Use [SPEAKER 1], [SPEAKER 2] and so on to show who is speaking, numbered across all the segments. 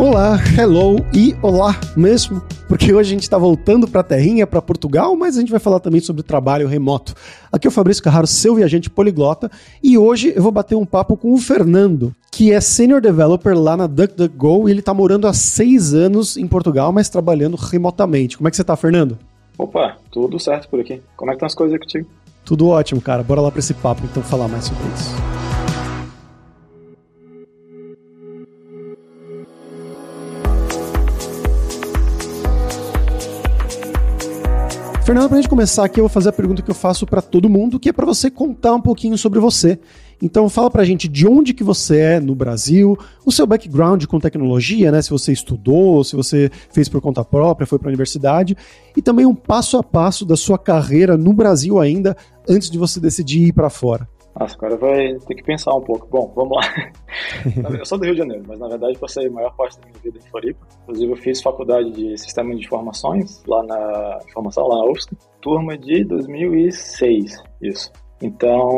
[SPEAKER 1] Olá, hello e olá mesmo, porque hoje a gente está voltando para a terrinha, para Portugal, mas a gente vai falar também sobre trabalho remoto. Aqui é o Fabrício Carraro, seu viajante poliglota, e hoje eu vou bater um papo com o Fernando, que é Senior Developer lá na DuckDuckGo e ele está morando há seis anos em Portugal, mas trabalhando remotamente. Como é que você está, Fernando?
[SPEAKER 2] Opa, tudo certo por aqui. Como é que estão as coisas aí contigo?
[SPEAKER 1] Tudo ótimo, cara. Bora lá para esse papo, então, falar mais sobre isso. Fernando, pra gente começar aqui, eu vou fazer a pergunta que eu faço para todo mundo, que é para você contar um pouquinho sobre você. Então fala pra gente de onde que você é no Brasil, o seu background com tecnologia, né? Se você estudou, se você fez por conta própria, foi para a universidade, e também um passo a passo da sua carreira no Brasil ainda, antes de você decidir ir para fora.
[SPEAKER 2] Nossa, agora vai ter que pensar um pouco. Bom, vamos lá. Eu sou do Rio de Janeiro, mas na verdade passei a maior parte da minha vida em Floripa. Inclusive eu fiz faculdade de Sistema de Informações lá na Informação, lá na UFSC, turma de 2006, isso. Então,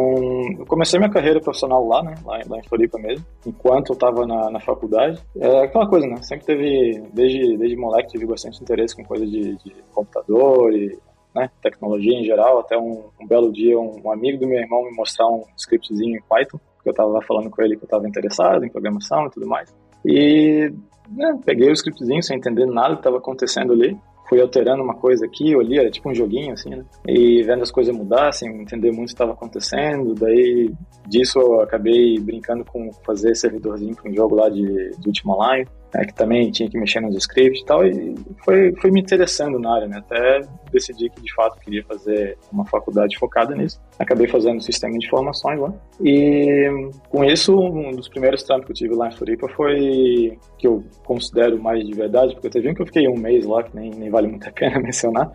[SPEAKER 2] eu comecei minha carreira profissional lá, né? Lá, lá em Floripa mesmo, enquanto eu estava na, na faculdade. É aquela coisa, né? Sempre teve, desde, desde moleque, tive bastante interesse com coisa de, de computador e né, tecnologia em geral. Até um, um belo dia, um, um, amigo do meu irmão me mostrar um scriptzinho em Python, porque eu estava falando com ele que eu estava interessado em programação e tudo mais. E né, peguei o scriptzinho sem entender nada que estava acontecendo ali. Fui alterando uma coisa aqui, ali, era tipo um joguinho assim, né? E vendo as coisas mudar, sem entender muito o que estava acontecendo. Daí disso eu acabei brincando com fazer servidorzinho para um jogo lá de, de última line né, que também tinha que mexer nos scripts e tal, e foi, foi me interessando na área, né, até decidi que de fato queria fazer uma faculdade focada nisso. Acabei fazendo sistema de informações lá, e com isso, um dos primeiros trampos que eu tive lá em Floripa foi que eu considero mais de verdade, porque teve um que eu fiquei um mês lá, que nem, nem vale muito a pena mencionar,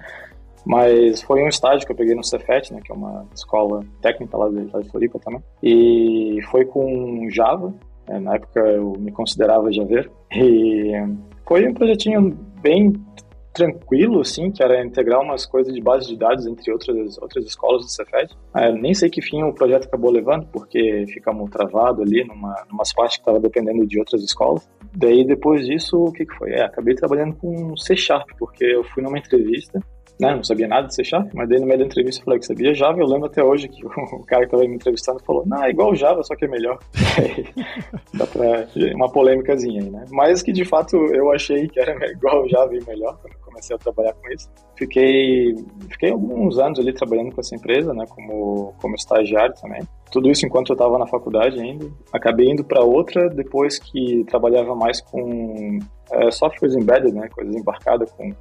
[SPEAKER 2] mas foi um estágio que eu peguei no Cefet, né, que é uma escola técnica lá de, Floripa também, e foi com Java, é, na época eu me considerava javeiro. E foi um projetinho bem tranquilo, assim, que era integrar umas coisas de base de dados entre outras, outras escolas do Cefet. É, nem sei que fim o projeto acabou levando, porque ficamos travado ali numa, numa partes que estava dependendo de outras escolas. Daí, depois disso, o que, que foi? É, acabei trabalhando com C Sharp, porque eu fui numa entrevista né, não sabia nada de C Sharp, mas daí no meio da entrevista eu falei que sabia Java, eu lembro até hoje que o cara que estava me entrevistando falou, não, é igual Java, só que é melhor. Dá pra uma polêmicazinha aí, né? Mas que de fato eu achei que era igual Java e melhor quando comecei a trabalhar com isso. Fiquei, fiquei alguns anos ali trabalhando com essa empresa, né, como, como estagiário também. Tudo isso enquanto eu estava na faculdade ainda. Acabei indo para outra depois que trabalhava mais com é, softwares embedded, né, coisas embarcadas com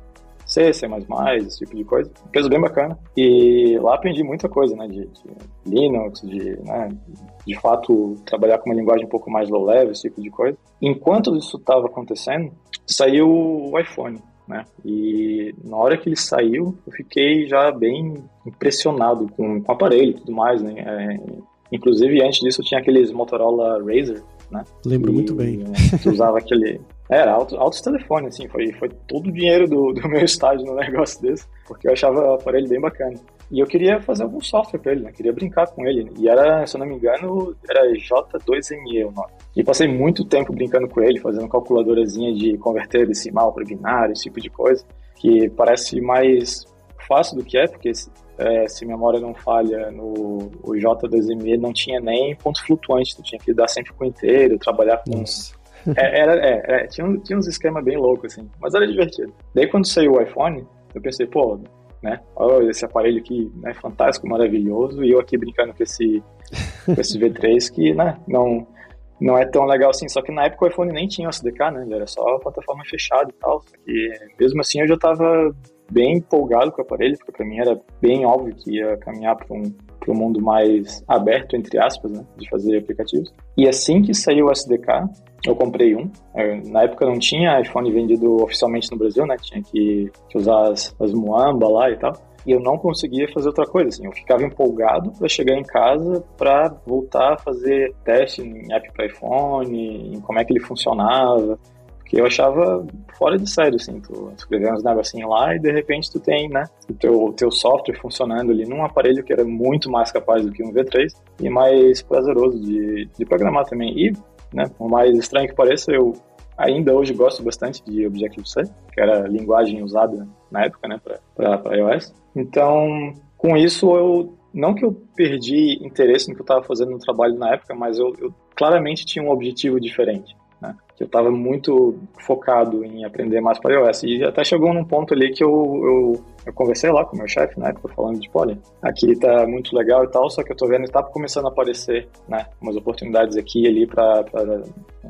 [SPEAKER 2] C, C++, esse tipo de coisa. Empresa bem bacana. E lá aprendi muita coisa, né, de, de Linux, de, né, de fato trabalhar com uma linguagem um pouco mais low level, esse tipo de coisa. Enquanto isso estava acontecendo, saiu o iPhone. Né? E na hora que ele saiu, eu fiquei já bem impressionado com, com o aparelho e tudo mais, né? É, inclusive, antes disso, eu tinha aqueles Motorola Razr, né?
[SPEAKER 1] Lembro e, muito bem.
[SPEAKER 2] Que usava aquele era, altos, altos telefones, assim, foi, foi todo o dinheiro do, do meu estágio no negócio desse, porque eu achava o aparelho bem bacana. E eu queria fazer algum software para ele, né? Queria brincar com ele. E era, se eu não me engano, era J2ME o nome. E passei muito tempo brincando com ele, fazendo calculadorazinha de converter decimal para binário, esse tipo de coisa, que parece mais fácil do que é, porque é, se memória não falha, no o J2ME não tinha nem ponto flutuante, tu tinha que dar sempre com inteiro, trabalhar com Nossa. É, era, é, é, tinha, tinha uns esquemas bem loucos, assim, mas era divertido. Daí quando saiu o iPhone, eu pensei, pô, né, olha esse aparelho aqui, né, fantástico, maravilhoso, e eu aqui brincando com esse, com esse V3 que, né, não, não é tão legal assim, só que na época o iPhone nem tinha o SDK, né, ele era só a plataforma fechada e tal, e mesmo assim eu já tava bem empolgado com o aparelho, porque para mim era bem óbvio que ia caminhar para um, um mundo mais aberto, entre aspas, né, de fazer aplicativos. E assim que saiu o SDK, eu comprei um. É, na época não tinha iPhone vendido oficialmente no Brasil, né? Tinha que, que usar as, as Muamba lá e tal. E eu não conseguia fazer outra coisa, assim. Eu ficava empolgado para chegar em casa para voltar a fazer teste em app para iPhone, em como é que ele funcionava. Porque eu achava fora de sério, assim, tu escrever uns negocinhos lá e de repente tu tem, né, o teu, teu software funcionando ali num aparelho que era muito mais capaz do que um V3 e mais prazeroso de, de programar também. E né? Por mais estranho que pareça, eu ainda hoje gosto bastante de Objective-C, que era a linguagem usada na época, né, para iOS. Então, com isso, eu não que eu perdi interesse no que eu estava fazendo no trabalho na época, mas eu, eu claramente tinha um objetivo diferente. Né? Que eu estava muito focado em aprender mais para iOS. E até chegou num ponto ali que eu, eu, eu conversei lá com o meu chefe na época, falando de, olha, aqui está muito legal e tal, só que eu estou vendo que está começando a aparecer né, umas oportunidades aqui e ali para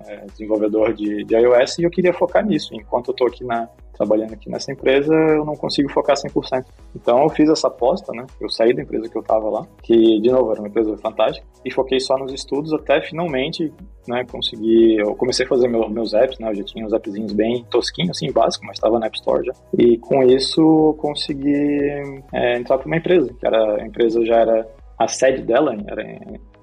[SPEAKER 2] é, desenvolvedor de, de iOS e eu queria focar nisso. Enquanto eu estou aqui na, trabalhando aqui nessa empresa, eu não consigo focar 100%. Então eu fiz essa aposta, né? Eu saí da empresa que eu estava lá, que de novo era uma empresa fantástica, e foquei só nos estudos até finalmente, né, conseguir, eu comecei a fazer meu, meus apps, né? Eu já tinha uns appzinhos bem tosquinhos, assim, básicos, mas estava na App Store já. E com isso consegui é, entrar para uma empresa, que era a empresa já era a sede dela era,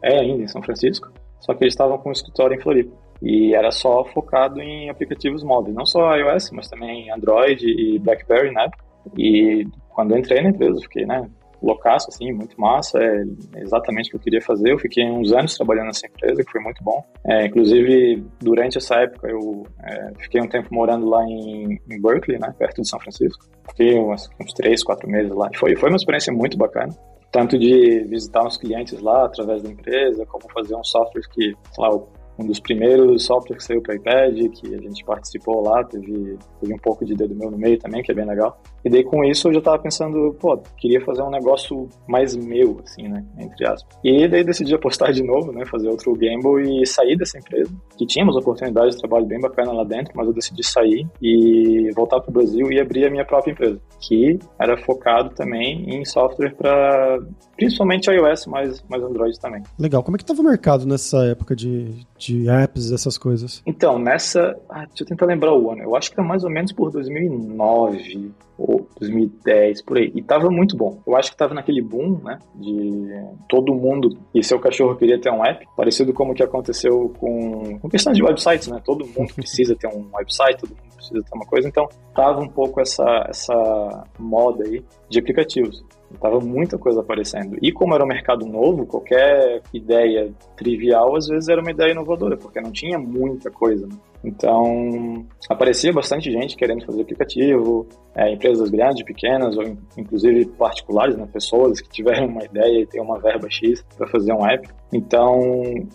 [SPEAKER 2] é ainda em São Francisco, só que eles estavam com um escritório em Floripa. E era só focado em aplicativos móveis, não só iOS, mas também Android e BlackBerry né? E quando eu entrei na empresa, eu fiquei, né, loucaço, assim, muito massa, é exatamente o que eu queria fazer. Eu fiquei uns anos trabalhando nessa empresa, que foi muito bom. É, inclusive, durante essa época, eu é, fiquei um tempo morando lá em, em, Berkeley, né, perto de São Francisco. Fiquei uns, uns três, quatro meses lá. Foi, foi uma experiência muito bacana. Tanto de visitar uns clientes lá através da empresa, como fazer um software que, sei lá, um dos primeiros softwares que saiu para iPad, que a gente participou lá, teve, teve um pouco de dedo meu no meio também, que é bem legal. E daí com isso eu já tava pensando, pô, queria fazer um negócio mais meu, assim, né, entre aspas. E daí decidi apostar de novo, né, fazer outro gamble e sair dessa empresa, que tínhamos oportunidades de trabalho bem bacana lá dentro, mas eu decidi sair e voltar para o Brasil e abrir a minha própria empresa, que era focado também em software para principalmente iOS, mas, mas Android também.
[SPEAKER 1] Legal. Como é que estava o mercado nessa época de, de apps, essas coisas?
[SPEAKER 2] Então, nessa. Ah, deixa eu tentar lembrar o ano. Eu acho que era mais ou menos por 2009 ou 2010, por aí. E tava muito bom. Eu acho que tava naquele boom, né? De todo mundo e seu cachorro queria ter um app, parecido como que aconteceu com, com questão de websites, né? Todo mundo precisa ter um website, todo mundo precisa ter uma coisa. Então, tava um pouco essa, essa moda aí de aplicativos. Tava muita coisa aparecendo. E como era um mercado novo, qualquer ideia trivial às vezes era uma ideia inovadora, porque não tinha muita coisa. Né? Então, aparecia bastante gente querendo fazer aplicativo, é, empresas grandes, pequenas, ou inclusive particulares, né, pessoas que tiveram uma ideia e têm uma verba X para fazer um app. Então,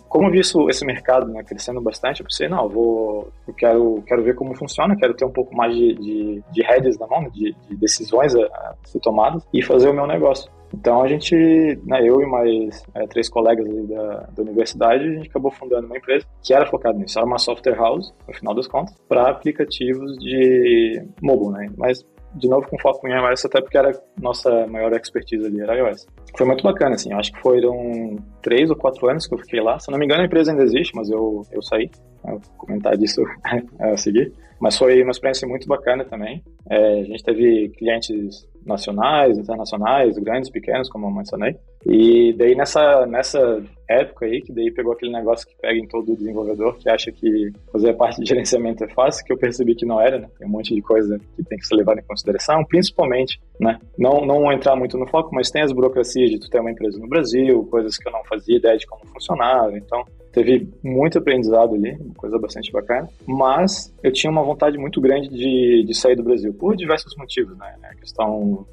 [SPEAKER 2] como eu vi isso, esse mercado né, crescendo bastante, eu pensei, não, eu vou, eu quero, quero ver como funciona, quero ter um pouco mais de, de, de heads na mão, de, de decisões a, a ser tomadas e fazer o meu negócio. Então a gente, né, eu e mais é, três colegas da, da universidade, a gente acabou fundando uma empresa que era focada nisso. Era uma software house, no final das contas, para aplicativos de mobile, né? Mas de novo com foco em iOS, até porque era nossa maior expertise ali, era iOS. Foi muito bacana, assim, acho que foram três ou quatro anos que eu fiquei lá. Se não me engano, a empresa ainda existe, mas eu, eu saí. Eu vou comentar disso a seguir. Mas foi uma experiência muito bacana também. É, a gente teve clientes nacionais, internacionais, grandes, pequenos, como eu mencionei. E daí nessa, nessa época aí, que daí pegou aquele negócio que pega em todo desenvolvedor, que acha que fazer parte de gerenciamento é fácil, que eu percebi que não era, né? Tem um monte de coisa que tem que ser levada em consideração, principalmente, né? Não, não entrar muito no foco, mas tem as burocracias de tu ter uma empresa no Brasil, coisas que eu não fazia ideia de como funcionava. Então, teve muito aprendizado ali, uma coisa bastante bacana, mas eu tinha uma vontade muito grande de, de sair do Brasil, por diversos motivos, né? Questão,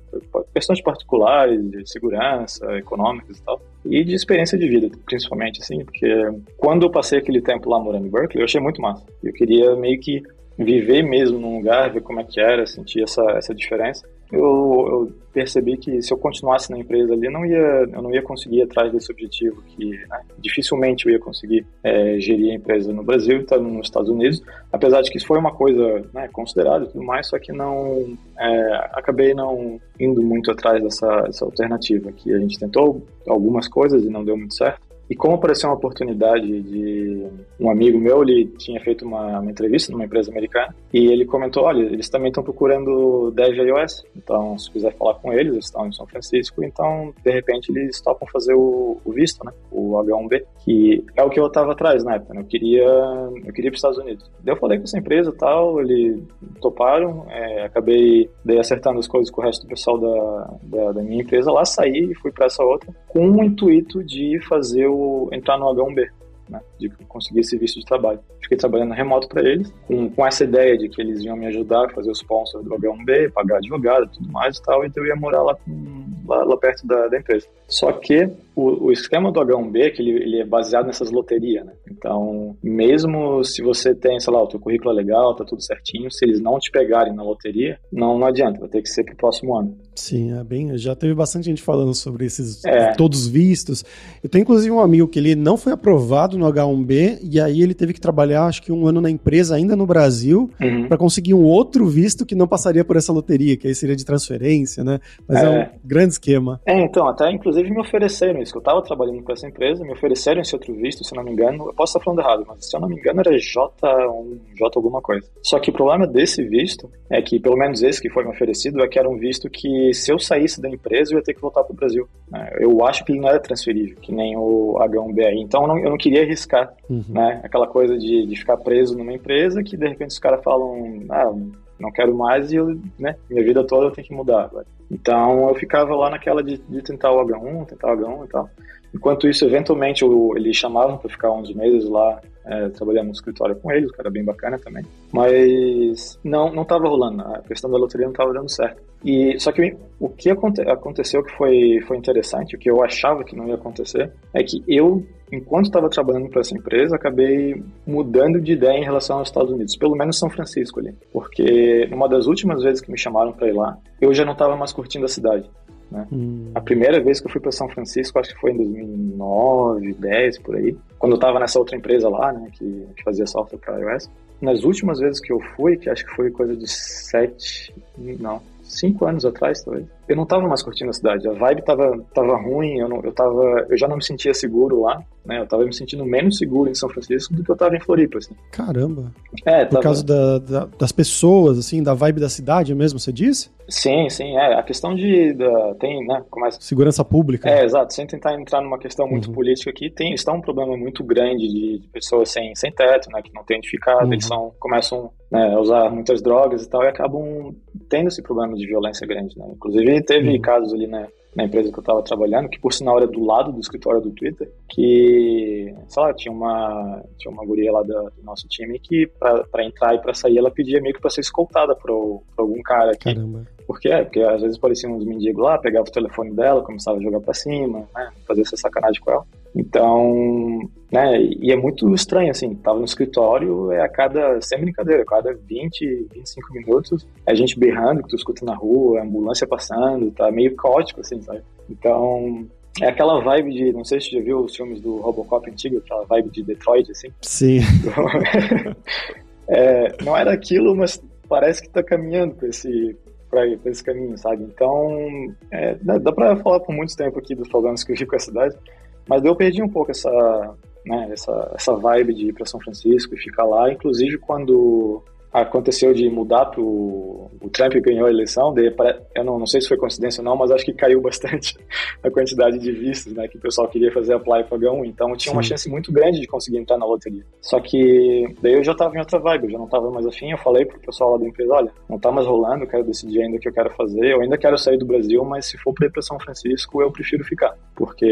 [SPEAKER 2] questões particulares, de segurança, econômicas e tal, e de experiência de vida, principalmente, assim, porque quando eu passei aquele tempo lá morando em Berkeley, eu achei muito massa. Eu queria meio que viver mesmo num lugar, ver como é que era, sentir essa, essa diferença eu, eu, percebi que se eu continuasse na empresa ali, não ia, eu não ia conseguir ir atrás desse objetivo, que né, dificilmente eu ia conseguir é, gerir a empresa no Brasil e estar nos Estados Unidos, apesar de que isso foi uma coisa né, considerada e tudo mais, só que não é, acabei não indo muito atrás dessa, dessa alternativa, que a gente tentou algumas coisas e não deu muito certo. E como apareceu uma oportunidade de um amigo meu, ele tinha feito uma, uma entrevista numa empresa americana e ele comentou, olha, eles também estão procurando dev iOS, então se quiser falar com eles, eles estão em São Francisco, então de repente eles topam fazer o, o visto, né, o H1B, que é o que eu estava atrás na época, né? eu queria eu queria ir para os Estados Unidos. Daí eu falei com essa empresa tal, eles toparam, é, acabei daí acertando as coisas com o resto do pessoal da, da, da minha empresa lá, saí e fui para essa outra com o intuito de fazer o entrar no H1B. né, de conseguir esse visto de trabalho. Fiquei trabalhando remoto para eles, com, com essa ideia de que eles iam me ajudar a fazer os sponsors do H1B, pagar advogado tudo mais e tal, então eu ia morar lá, com, lá, lá perto da, da, empresa. Só que o, o esquema do H1B é que ele, ele, é baseado nessas loterias, né? Então, mesmo se você tem, sei lá, o teu currículo é legal, tá tudo certinho, se eles não te pegarem na loteria, não, não adianta, vai ter que ser pro próximo ano.
[SPEAKER 1] Sim, é bem. Já teve bastante gente falando sobre esses é. todos vistos. Eu tenho inclusive um amigo que ele não foi aprovado no H1B e aí ele teve que trabalhar acho que um ano na empresa ainda no Brasil uhum. para conseguir um outro visto que não passaria por essa loteria, que aí seria de transferência, né? Mas é, é um grande esquema.
[SPEAKER 2] É, então, até inclusive me ofereceram isso, que eu estava trabalhando com essa empresa, me ofereceram esse outro visto, se não me engano, eu posso estar falando errado, mas se eu não me engano era J1, J alguma coisa. Só que o problema desse visto é que, pelo menos esse que foi me oferecido, é que era um visto que se eu saísse da empresa, eu ia ter que voltar para o Brasil. Né? Eu acho que ele não era transferível, que nem o H1BI. Então eu não, eu não queria arriscar, uhum. né? Aquela coisa de, de ficar preso numa empresa que de repente os caras falam, ah, não quero mais e eu, né, minha vida toda eu tenho que mudar. Então eu ficava lá naquela de, de tentar o H1, tentar o H1 e tal. Enquanto isso, eventualmente, eu, eles chamavam para ficar uns meses lá é, trabalhando no escritório com eles, o cara bem bacana também. Mas não não estava rolando, a questão da loteria não estava dando certo. E só que o que aconte, aconteceu que foi foi interessante, o que eu achava que não ia acontecer, é que eu enquanto estava trabalhando para essa empresa, acabei mudando de ideia em relação aos Estados Unidos, pelo menos São Francisco ali, porque numa das últimas vezes que me chamaram para ir lá, eu já não estava mais curtindo a cidade. Né? Hum. A primeira vez que eu fui para São Francisco, acho que foi em 2009, 10 por aí, quando eu estava nessa outra empresa lá, né, que, que fazia software para iOS. Nas últimas vezes que eu fui, que acho que foi coisa de sete, não, cinco anos atrás, talvez eu não tava mais curtindo a cidade. A vibe tava, tava ruim, eu, não, eu, tava, eu já não me sentia seguro lá, né? Eu tava me sentindo menos seguro em São Francisco do que eu tava em Floripa, assim.
[SPEAKER 1] Caramba. É, Por tava... causa da, da, das pessoas, assim, da vibe da cidade mesmo, você disse?
[SPEAKER 2] Sim, sim, é. A questão de. Da, tem, né? Começa...
[SPEAKER 1] Segurança pública.
[SPEAKER 2] É, exato. Sem tentar entrar numa questão muito uhum. política aqui, tem, está um problema muito grande de, de, pessoas sem, sem teto, né? Que não tem identificado, uhum. eles são, começam né, a usar muitas drogas e tal, e acabam tendo esse problema de violência grande, né? Inclusive, teve uhum. casos ali na, na empresa que eu estava trabalhando, que por sinal era do lado do escritório do Twitter, que, sei lá, tinha uma, tinha uma guria lá do, do nosso time que para entrar e para sair ela pedia meio que para ser escoltada por, por algum cara aqui. Caramba. Por quê? Porque às vezes pareciam uns mendigos lá, pegava o telefone dela, começava a jogar para cima, né, fazer essa sacanagem com ela. Então, né, e é muito estranho, assim, tava no escritório, é a cada, sem brincadeira, a cada 20, 25 minutos, é a gente berrando, que tu escuta na rua, a ambulância passando, tá meio caótico, assim, sabe? Então, é aquela vibe de, não sei se você já viu os filmes do Robocop antigo, aquela vibe de Detroit, assim.
[SPEAKER 1] Sim.
[SPEAKER 2] é, não era aquilo, mas parece que tá caminhando pra esse, pra, pra esse caminho, sabe? Então, é, dá, dá pra falar por muito tempo aqui dos problemas que eu vi com a cidade, mas eu perdi um pouco essa, né, essa, essa vibe de ir para São Francisco e ficar lá. Inclusive, quando aconteceu de mudar para o Trump ganhou a eleição, daí, eu não, não sei se foi coincidência ou não, mas acho que caiu bastante a quantidade de vistos, né, que o pessoal queria fazer apply para H1, então tinha Sim. uma chance muito grande de conseguir entrar na loteria. Só que daí eu já estava em outra vibe, eu já não estava mais afim, eu falei pro pessoal lá da empresa, olha, não tá mais rolando, eu quero decidir ainda o que eu quero fazer, eu ainda quero sair do Brasil, mas se for para ir para São Francisco, eu prefiro ficar, porque,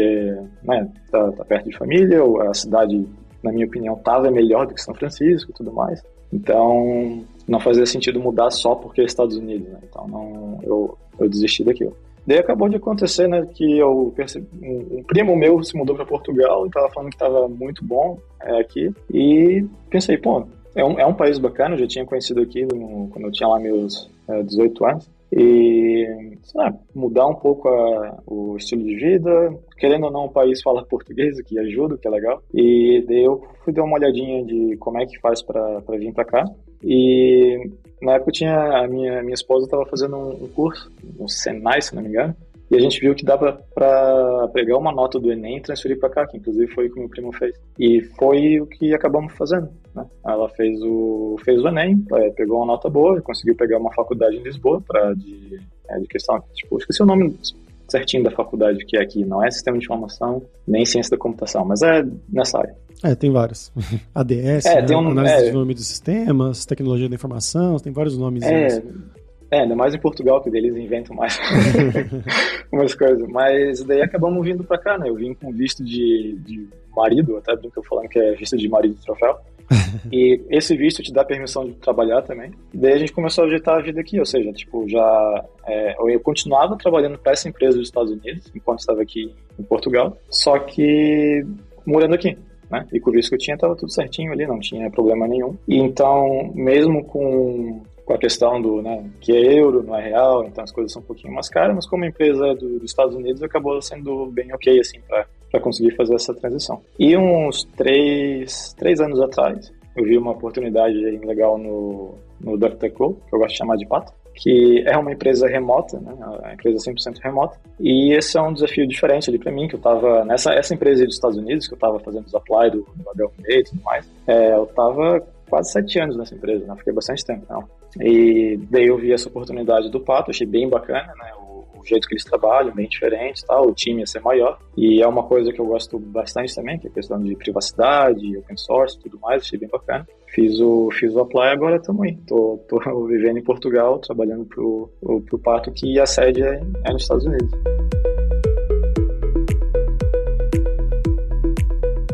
[SPEAKER 2] né, tá, tá perto de família, a cidade na minha opinião, estava melhor do que São Francisco e tudo mais. Então, não fazia sentido mudar só porque é Estados Unidos, né? Então, não, eu, eu desisti daquilo. Daí acabou de acontecer, né, que eu percebi, um, um primo meu se mudou para Portugal e estava falando que estava muito bom é, aqui e pensei, pô, é um, é um país bacana, eu já tinha conhecido aqui no, quando eu tinha lá meus é, 18 anos e lá, mudar um pouco a, o estilo de vida. Querendo ou não, o país fala português, o que ajuda, o que é legal. E daí eu fui dar uma olhadinha de como é que faz para vir para cá. E na época tinha a minha, minha esposa estava fazendo um, um curso, um Senai, se não me engano, e a gente viu que dava para pegar uma nota do Enem e transferir para cá, que inclusive foi o que meu primo fez. E foi o que acabamos fazendo. Né? Ela fez o, fez o Enem, é, pegou uma nota boa, conseguiu pegar uma faculdade em Lisboa para de, é, de questão, tipo, esqueci o nome certinho da faculdade que é aqui, não é sistema de informação, nem ciência da computação, mas é nessa área.
[SPEAKER 1] É, tem vários. ADS, é, né? tem um, análise é, de desenvolvimento de sistemas, tecnologia da informação, tem vários nomes.
[SPEAKER 2] É, É, ainda mais em Portugal, que deles inventam mais umas coisas. Mas daí acabamos vindo pra cá, né? Eu vim com visto de, de marido, até brinco falando que é visto de marido de troféu. e esse visto te dá permissão de trabalhar também. Daí a gente começou a ajeitar a vida aqui, ou seja, tipo, já é, eu continuava trabalhando para essa empresa dos Estados Unidos enquanto estava aqui em Portugal, só que morando aqui. Né? E com o visto que eu tinha, estava tudo certinho ali, não tinha problema nenhum. E então, mesmo com com a questão do, né, que é euro, não é real, então as coisas são um pouquinho mais caras, mas como empresa do, dos Estados Unidos acabou sendo bem ok, assim, para conseguir fazer essa transição. E uns três, três anos atrás, eu vi uma oportunidade legal no, no DuckDuckGo, que eu gosto de chamar de pato, que é uma empresa remota, né, uma empresa 100% remota, e esse é um desafio diferente ali para mim, que eu tava nessa essa empresa dos Estados Unidos, que eu tava fazendo os apply do, do HLMA e tudo mais, é, eu tava quase sete anos nessa empresa, né? Fiquei bastante tempo, não. E daí eu vi essa oportunidade do Pato, achei bem bacana, né? O, o jeito que eles trabalham, bem diferente, tal. O time ia ser maior. E é uma coisa que eu gosto bastante também, que é a questão de privacidade, open source, tudo mais. Achei bem bacana. Fiz o fiz o apply agora aí. Tô, tô vivendo em Portugal, trabalhando pro pro Pato que a sede é, é nos Estados Unidos.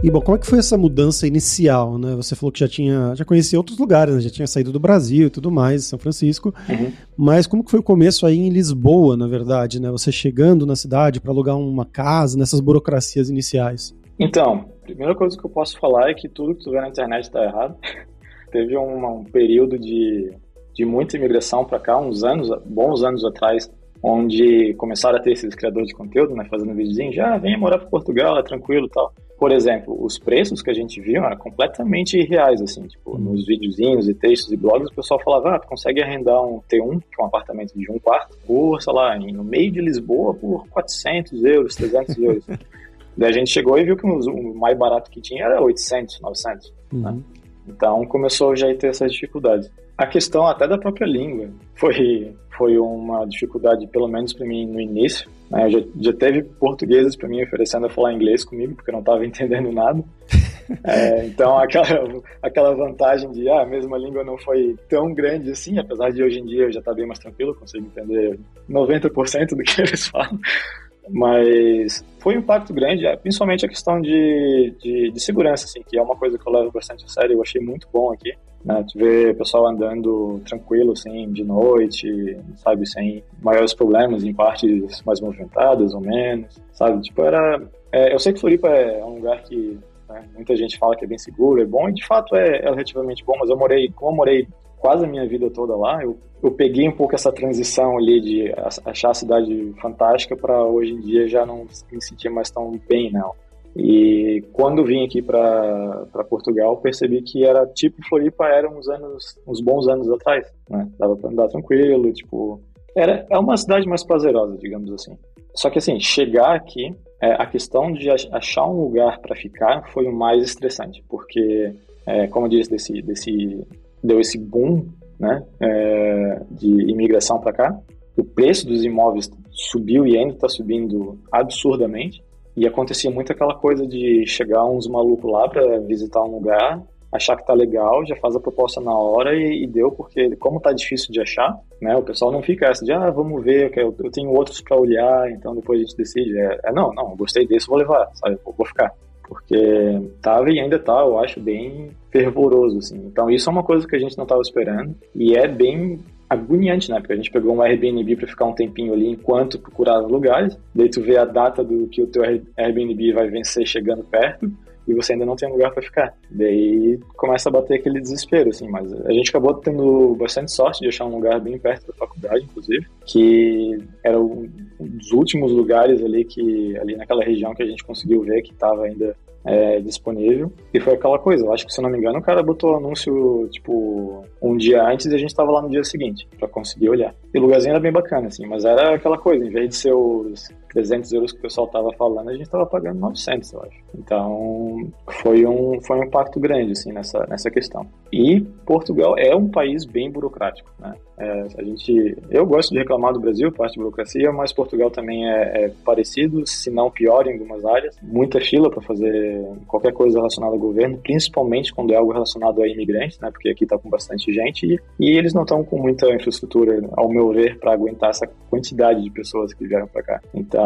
[SPEAKER 1] E bom, como é que foi essa mudança inicial, né? Você falou que já tinha, já conhecia outros lugares, né? já tinha saído do Brasil e tudo mais, São Francisco. Uhum. Mas como que foi o começo aí em Lisboa, na verdade, né? Você chegando na cidade para alugar uma casa, nessas burocracias iniciais?
[SPEAKER 2] Então, a primeira coisa que eu posso falar é que tudo que tu vê na internet está errado. Teve um, um período de, de muita imigração para cá, uns anos, bons anos atrás, onde começaram a ter esses criadores de conteúdo, né, fazendo videozinho, já vem morar para Portugal, é tranquilo, tal por exemplo, os preços que a gente viu eram completamente irreais, assim, tipo, uhum. nos videozinhos e textos e blogs, o pessoal falava, ah, tu consegue arrendar um T1, que é um apartamento de um quarto, por, sei lá, no meio de Lisboa, por 400 euros, 300 euros. Daí a gente chegou e viu que o mais barato que tinha era 800, 900, né? uhum. né? Então começou já a ter essas dificuldades. A questão até da própria língua foi, foi uma dificuldade, pelo menos para mim, no início, né? Já, já teve portugueses para mim oferecendo a falar inglês comigo, porque eu não estava entendendo nada. É, então, aquela, aquela vantagem de ah, a mesma língua não foi tão grande assim, apesar de hoje em dia eu já estar tá bem mais tranquilo, consigo entender 90% do que eles falam. Mas foi um impacto grande, é, principalmente a questão de, de, de, segurança, assim, que é uma coisa que eu levo bastante a sério, eu achei muito bom aqui. Né? Tu vê pessoal andando tranquilo, assim, de noite, sabe, sem maiores problemas em partes mais movimentadas ou menos, sabe? Tipo, era... É, eu sei que Floripa é um lugar que né, muita gente fala que é bem seguro, é bom, e de fato é, é relativamente bom, mas eu morei, como eu morei quase a minha vida toda lá, eu, eu peguei um pouco essa transição ali de achar a cidade fantástica para hoje em dia já não me sentir mais tão bem, não. E quando vim aqui para Portugal, percebi que era tipo Floripa era uns anos, uns bons anos atrás, né? Dava para andar tranquilo, tipo, era é uma cidade mais prazerosa, digamos assim. Só que assim, chegar aqui, é, a questão de achar um lugar para ficar foi o mais estressante, porque é, como eu disse, desse, desse deu esse boom né, é, de imigração para cá. O preço dos imóveis subiu e ainda está subindo absurdamente. E acontecia muito aquela coisa de chegar uns malucos lá para visitar um lugar, achar que tá legal, já faz a proposta na hora e, e, deu, porque como tá difícil de achar, né, o pessoal não fica essa de, ah, vamos ver, eu, eu tenho outros para olhar, então depois a gente decide. É, é não, não, gostei desse, vou levar, sabe, vou, vou ficar porque tava e ainda tá, eu acho, bem fervoroso, assim. Então isso é uma coisa que a gente não estava esperando e é bem agoniante, né? Porque a gente pegou um Airbnb para ficar um tempinho ali enquanto procurava lugares, daí tu vê a data do que o teu Airbnb vai vencer chegando perto, e você ainda não tem lugar para ficar. Daí começa a bater aquele desespero, assim, mas a gente acabou tendo bastante sorte de achar um lugar bem perto da faculdade, inclusive, que era um dos últimos lugares ali que ali naquela região que a gente conseguiu ver que estava ainda é, disponível. E foi aquela coisa, eu acho que se eu não me engano, o cara botou o anúncio, tipo, um dia antes e a gente tava lá no dia seguinte, para conseguir olhar. E o lugarzinho era bem bacana, assim, mas era aquela coisa, em vez de ser os 300 euros que o pessoal tava falando, a gente tava pagando 900, eu acho. Então, foi um, foi um impacto grande, assim, nessa, nessa questão. E Portugal é um país bem burocrático, né? É, a gente, eu gosto de reclamar do Brasil, parte de burocracia, mas Portugal também é, é parecido, se não pior em algumas áreas. Muita fila para fazer qualquer coisa relacionada ao governo, principalmente quando é algo relacionado a imigrantes, né? Porque aqui está com bastante gente e, e eles não estão com muita infraestrutura, ao meu ver, para aguentar essa quantidade de pessoas que vieram para cá. Então,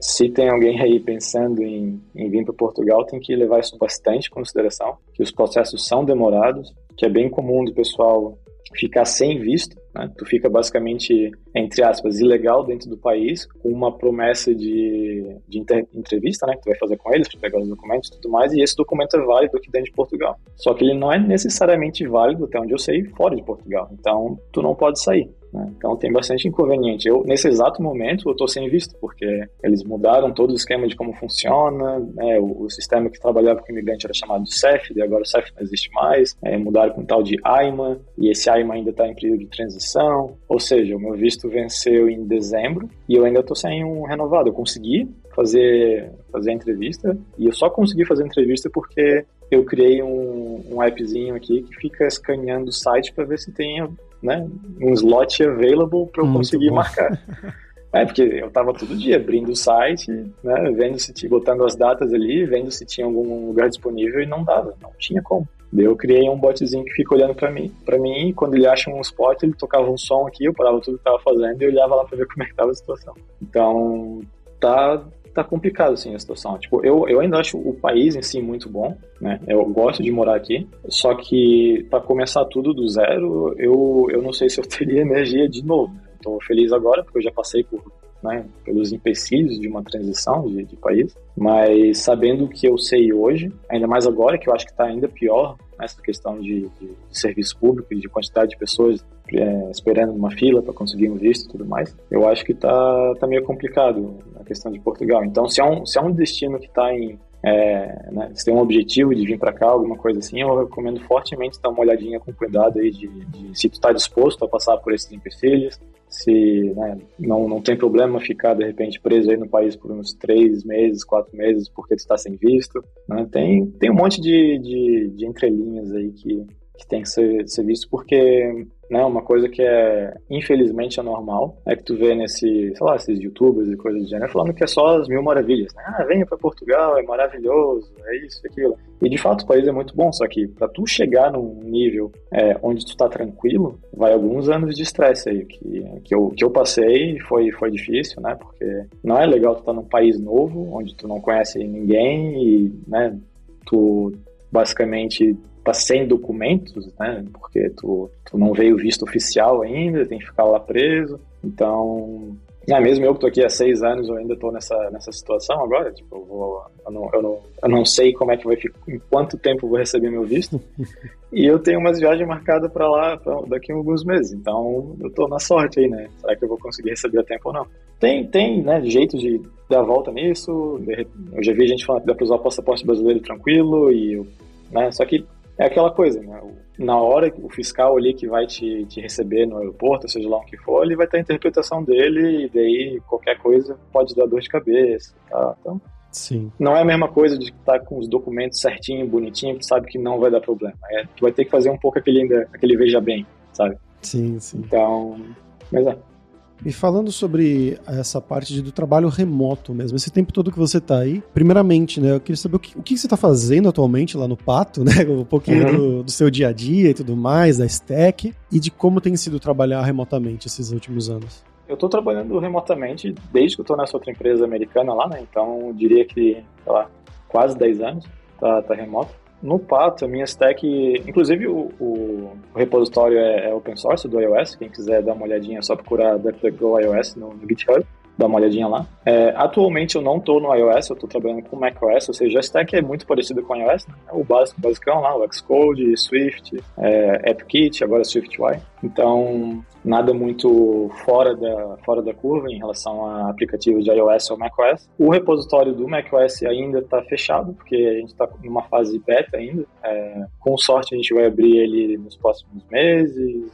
[SPEAKER 2] se tem alguém aí pensando em, em vir para Portugal, tem que levar isso bastante em consideração, que os processos são demorados, que é bem comum do pessoal ficar sem visto, né? tu fica basicamente, entre aspas, ilegal dentro do país, com uma promessa de, de entrevista, né, que tu vai fazer com eles para pegar os documentos e tudo mais, e esse documento é válido aqui dentro de Portugal. Só que ele não é necessariamente válido, até onde eu sei, fora de Portugal. Então, tu não pode sair. Né? Então tem bastante inconveniente. Eu, nesse exato momento, eu estou sem visto, porque eles mudaram todo o esquema de como funciona, né? o, o, sistema que trabalhava com imigrante era chamado de e agora o CEF não existe mais, é, mudaram com tal de AIMA, e esse AIMA ainda está em período de transição, ou seja, o meu visto venceu em dezembro, e eu ainda estou sem um renovado. Eu consegui fazer, fazer a entrevista, e eu só consegui fazer a entrevista porque eu criei um, um appzinho aqui que fica escaneando o site para ver se tem né, um slot available para eu Muito conseguir bom. marcar. É, porque eu tava todo dia abrindo o site, né, vendo se tinha, botando as datas ali, vendo se tinha algum lugar disponível e não dava, não tinha como. Daí eu criei um botzinho que fica olhando para mim, para mim, quando ele acha um spot, ele tocava um som aqui, eu parava tudo que tava fazendo e olhava lá para ver como é que tava a situação. Então, tá tá complicado, assim, a situação. Tipo, eu, eu ainda acho o país em si muito bom, né? Eu gosto de morar aqui, só que para começar tudo do zero, eu, eu não sei se eu teria energia de novo. Estou feliz agora, porque eu já passei por né, pelos empecilhos de uma transição de, de, país, mas sabendo o que eu sei hoje, ainda mais agora, que eu acho que está ainda pior nessa questão de, de, de, serviço público e de quantidade de pessoas é, esperando uma fila para conseguir um visto e tudo mais, eu acho que está tá meio complicado a questão de Portugal. Então, se é um, se é um destino que está em. É, né, se tem um objetivo de vir para cá, alguma coisa assim, eu recomendo fortemente dar uma olhadinha com cuidado aí de, de se tu está disposto a passar por esses empecilhos, se né, não, não tem problema ficar de repente preso aí no país por uns três meses, quatro meses, porque tu está sem visto. Né? Tem, tem um monte de, de, de entrelinhas aí que, que tem que ser, ser visto, porque né, uma coisa que é, infelizmente, é normal, é que tu vê nesse, sei lá, esses youtubers e coisas do gênero falando que é só as mil maravilhas, né? Ah, venha para Portugal, é maravilhoso, é isso, é aquilo. E de fato o país é muito bom, só que para tu chegar num nível é, onde tu tá tranquilo, vai alguns anos de estresse aí, que, que, eu, que eu passei foi, foi difícil, né? Porque não é legal tu estar tá num país novo, onde tu não conhece ninguém e, né, tu basicamente tá sem documentos, né? Porque tu, tu não veio visto oficial ainda, tem que ficar lá preso. Então, é, mesmo eu que tô aqui há seis anos, eu ainda tô nessa, nessa situação agora. Tipo, eu, vou, eu, não, eu, não, eu não sei como é que vai ficar, em quanto tempo eu vou receber meu visto. e eu tenho umas viagens marcadas para lá pra, daqui a alguns meses. Então, eu tô na sorte aí, né? Será que eu vou conseguir receber a tempo ou não? Tem, tem, né, jeito de dar volta nisso. Eu já vi gente falando que dá pra usar o passaporte brasileiro tranquilo e, né? Só que é aquela coisa, né? Na hora o fiscal ali que vai te, te receber no aeroporto, seja lá o que for, ele vai ter a interpretação dele e daí qualquer coisa pode dar dor de cabeça, tá? Então,
[SPEAKER 1] Sim.
[SPEAKER 2] Não é a mesma coisa de estar com os documentos certinho, bonitinho, que sabe que não vai dar problema. É, tu vai ter que fazer um pouco aquele, ainda, aquele veja bem, sabe?
[SPEAKER 1] Sim, sim.
[SPEAKER 2] Então, mas é.
[SPEAKER 1] E falando sobre essa parte do trabalho remoto mesmo, esse tempo todo que você está aí, primeiramente, né, eu queria saber o que, o que você está fazendo atualmente lá no Pato, né, um pouquinho uhum. do, do, seu dia a dia e tudo mais, da Stack, e de como tem sido trabalhar remotamente esses últimos anos.
[SPEAKER 2] Eu estou trabalhando remotamente desde que eu estou nessa outra empresa americana lá, né, então diria que, sei lá, quase 10 anos, tá, tá remoto. No Pato, a minha stack, inclusive o, o, repositório é, é, open source do iOS, quem quiser dar uma olhadinha é só procurar DuckDuckGo iOS no, no GitHub dá uma olhadinha lá. É, atualmente eu não estou no iOS, eu estou trabalhando com macOS, ou seja, a stack é muito parecida com o iOS, né? o básico, basicão lá, o Xcode, Swift, é, AppKit, agora SwiftUI. Então, nada muito fora da, fora da curva em relação a aplicativos de iOS ou macOS. O repositório do macOS ainda está fechado, porque a gente está numa fase beta ainda. É, com sorte, a gente vai abrir ele nos próximos meses,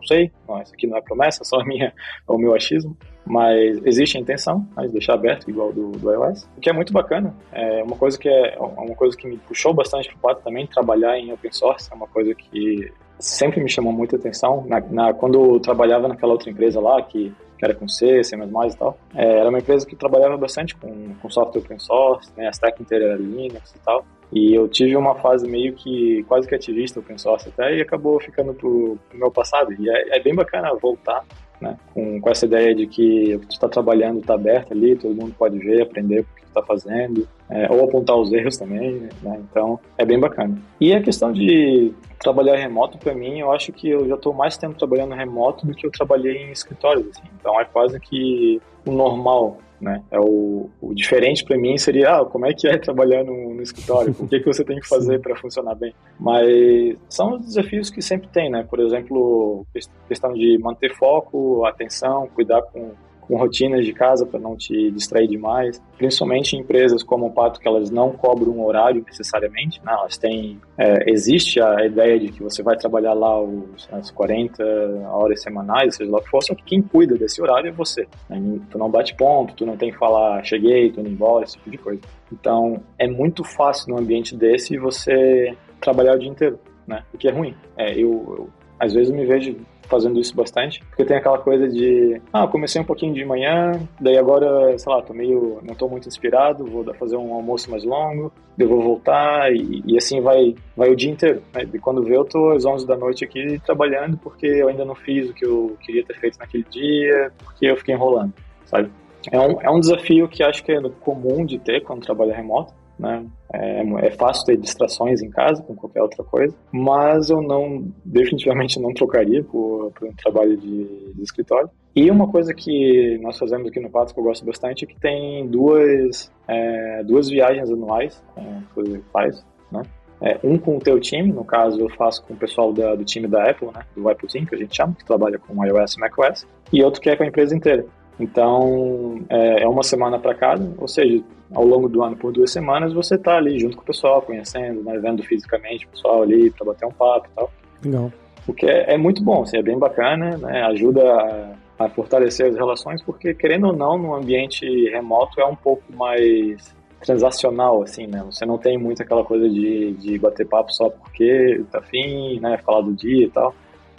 [SPEAKER 2] não sei, não, isso aqui não é promessa, é só a minha, o meu achismo. Mas existe a intenção né, de deixar aberto, igual do, do iOS, o que é muito bacana. É uma coisa que é uma coisa que me puxou bastante para o também, trabalhar em open source, é uma coisa que sempre me chamou muita atenção. Na, na, quando eu trabalhava naquela outra empresa lá, que que era com C, C++ e tal. É, era uma empresa que trabalhava bastante com, com software open source, né, a stack inteira era Linux e tal. E eu tive uma fase meio que quase que ativista open source até e acabou ficando pro, pro meu passado. E é, é bem bacana voltar né? Com, com essa ideia de que o que tu está trabalhando está aberto ali, todo mundo pode ver, aprender o que tu está fazendo, é, ou apontar os erros também, né? Então, é bem bacana. E a questão de trabalhar remoto, para mim, eu acho que eu já estou mais tempo trabalhando remoto do que eu trabalhei em escritórios, assim. Então, é quase que o normal né? É o, o diferente para mim seria, ah, como é que é trabalhar no, no escritório? O que, que você tem que fazer para funcionar bem? Mas são os desafios que sempre tem, né? Por exemplo, questão de manter foco, atenção, cuidar com com rotinas de casa para não te distrair demais, principalmente em empresas como o Pato, que elas não cobram um horário necessariamente, né? elas têm, é, existe a ideia de que você vai trabalhar lá os, as 40 horas semanais, seja lá o que for, só que quem cuida desse horário é você. Né? Tu não bate ponto, tu não tem que falar cheguei, tô indo embora, esse tipo de coisa. Então, é muito fácil num ambiente desse você trabalhar o dia inteiro, né? O que é ruim. É, eu, eu às vezes eu me vejo fazendo isso bastante, porque tem aquela coisa de, ah, comecei um pouquinho de manhã, daí agora, sei lá, tô meio, não tô muito inspirado, vou fazer um almoço mais longo, eu vou voltar e, e assim vai, vai o dia inteiro, né? E quando vê eu tô às 11 da noite aqui trabalhando porque eu ainda não fiz o que eu queria ter feito naquele dia, porque eu fiquei enrolando, sabe? É um, é um desafio que acho que é comum de ter quando trabalha remoto, né? É, é, fácil ter distrações em casa com qualquer outra coisa, mas eu não, definitivamente não trocaria por, por um trabalho de, de, escritório. E uma coisa que nós fazemos aqui no Pato que eu gosto bastante é que tem duas, é, duas viagens anuais é, que faz, né? É, um com o teu time, no caso eu faço com o pessoal da, do time da Apple, né, do Apple Team, que a gente chama, que trabalha com iOS e macOS, e outro que é com a empresa inteira. Então, é, é uma semana para cada, ou seja, ao longo do ano, por duas semanas, você tá ali junto com o pessoal, conhecendo, né, vendo fisicamente o pessoal ali para bater um papo e tal.
[SPEAKER 1] Legal.
[SPEAKER 2] O que é, é muito bom, assim, é bem bacana, né, ajuda a, a fortalecer as relações, porque, querendo ou não, no ambiente remoto é um pouco mais transacional, assim, né? Você não tem muito aquela coisa de, de bater papo só porque tá afim, né? Falar do dia e tal.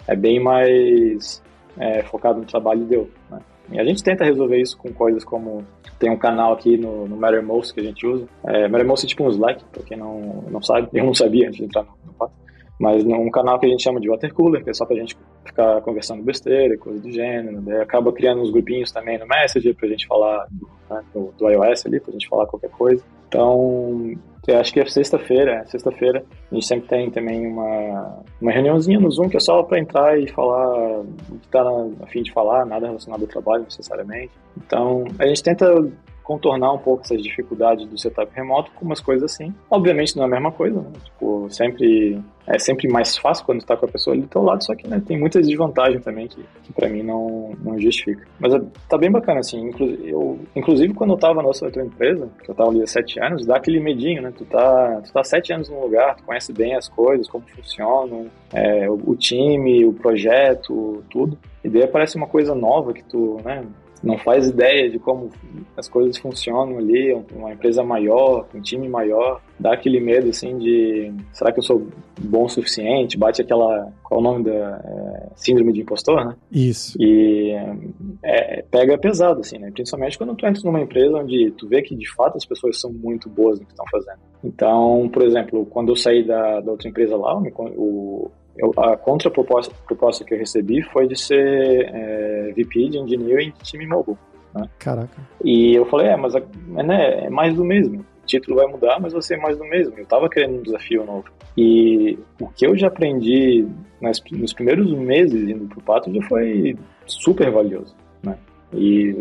[SPEAKER 2] É bem mais é, focado no trabalho e deu, né? E a gente tenta resolver isso com coisas como tem um canal aqui no, no Mattermost que a gente usa. É, Mattermost é tipo um Slack, pra quem não, não sabe. Eu não sabia antes de entrar no, no Pato. Mas um canal que a gente chama de water cooler, que é só pra gente ficar conversando besteira, coisa do gênero. Daí acaba criando uns grupinhos também no Messenger pra gente falar do, né, do, do iOS ali, pra gente falar qualquer coisa. Então, eu acho que é sexta-feira, sexta-feira, a gente sempre tem também uma, uma reuniãozinha no Zoom que é só para entrar e falar o que está a fim de falar, nada relacionado ao trabalho necessariamente. Então, a gente tenta contornar um pouco essas dificuldades do setup remoto com umas coisas assim. Obviamente não é a mesma coisa, né? Tipo, sempre é sempre mais fácil quando está com a pessoa ali do teu lado, só que né, tem muitas desvantagens também que, que para mim não, não justifica. Mas é, tá bem bacana, assim. Inclusive, eu, inclusive quando eu tava na outra empresa, que eu tava ali há sete anos, dá aquele medinho, né? Tu tá, tu tá sete anos no lugar, tu conhece bem as coisas, como funcionam, é, o, o time, o projeto, tudo. E daí aparece uma coisa nova que tu, né? Não faz ideia de como as coisas funcionam ali, uma empresa maior, um time maior, dá aquele medo assim de será que eu sou bom o suficiente? Bate aquela qual é o nome da é, síndrome de impostor, né?
[SPEAKER 1] Isso.
[SPEAKER 2] E é, pega pesado assim, né? Principalmente quando tu entra numa empresa onde tu vê que de fato as pessoas são muito boas no que estão fazendo. Então, por exemplo, quando eu saí da, da outra empresa lá, o, eu, a contraproposta proposta que eu recebi foi de ser é, VP de Engineering de time mobile. Né?
[SPEAKER 1] Caraca.
[SPEAKER 2] E eu falei, é, mas né, é mais do mesmo. O título vai mudar, mas vai ser mais do mesmo. Eu tava querendo um desafio novo. E o que eu já aprendi nas, nos primeiros meses indo pro Pato já foi super valioso, né? E